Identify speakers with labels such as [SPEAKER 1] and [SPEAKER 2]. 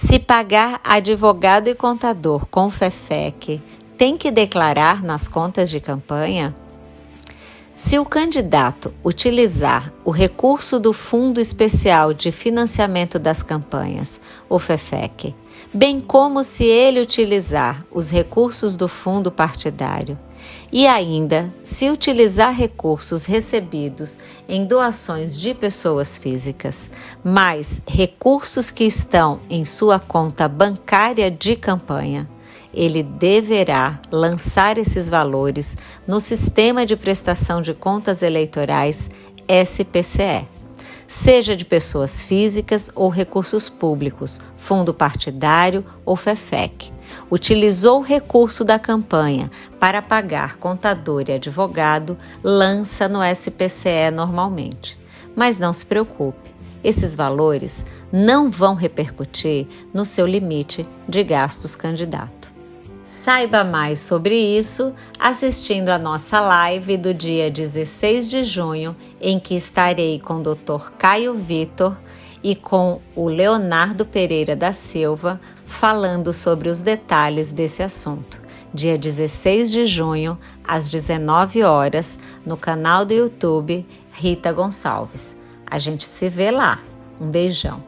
[SPEAKER 1] Se pagar advogado e contador com FEFEC, tem que declarar nas contas de campanha? Se o candidato utilizar o recurso do Fundo Especial de Financiamento das Campanhas, o FEFEC, bem como se ele utilizar os recursos do fundo partidário, e ainda, se utilizar recursos recebidos em doações de pessoas físicas, mais recursos que estão em sua conta bancária de campanha, ele deverá lançar esses valores no Sistema de Prestação de Contas Eleitorais SPCE, seja de pessoas físicas ou recursos públicos, fundo partidário ou FEFEC utilizou o recurso da campanha para pagar contador e advogado, lança no SPCE normalmente. Mas não se preocupe, esses valores não vão repercutir no seu limite de gastos candidato. Saiba mais sobre isso assistindo a nossa live do dia 16 de junho, em que estarei com o Dr. Caio Vitor e com o Leonardo Pereira da Silva falando sobre os detalhes desse assunto. Dia 16 de junho, às 19 horas, no canal do YouTube Rita Gonçalves. A gente se vê lá. Um beijão.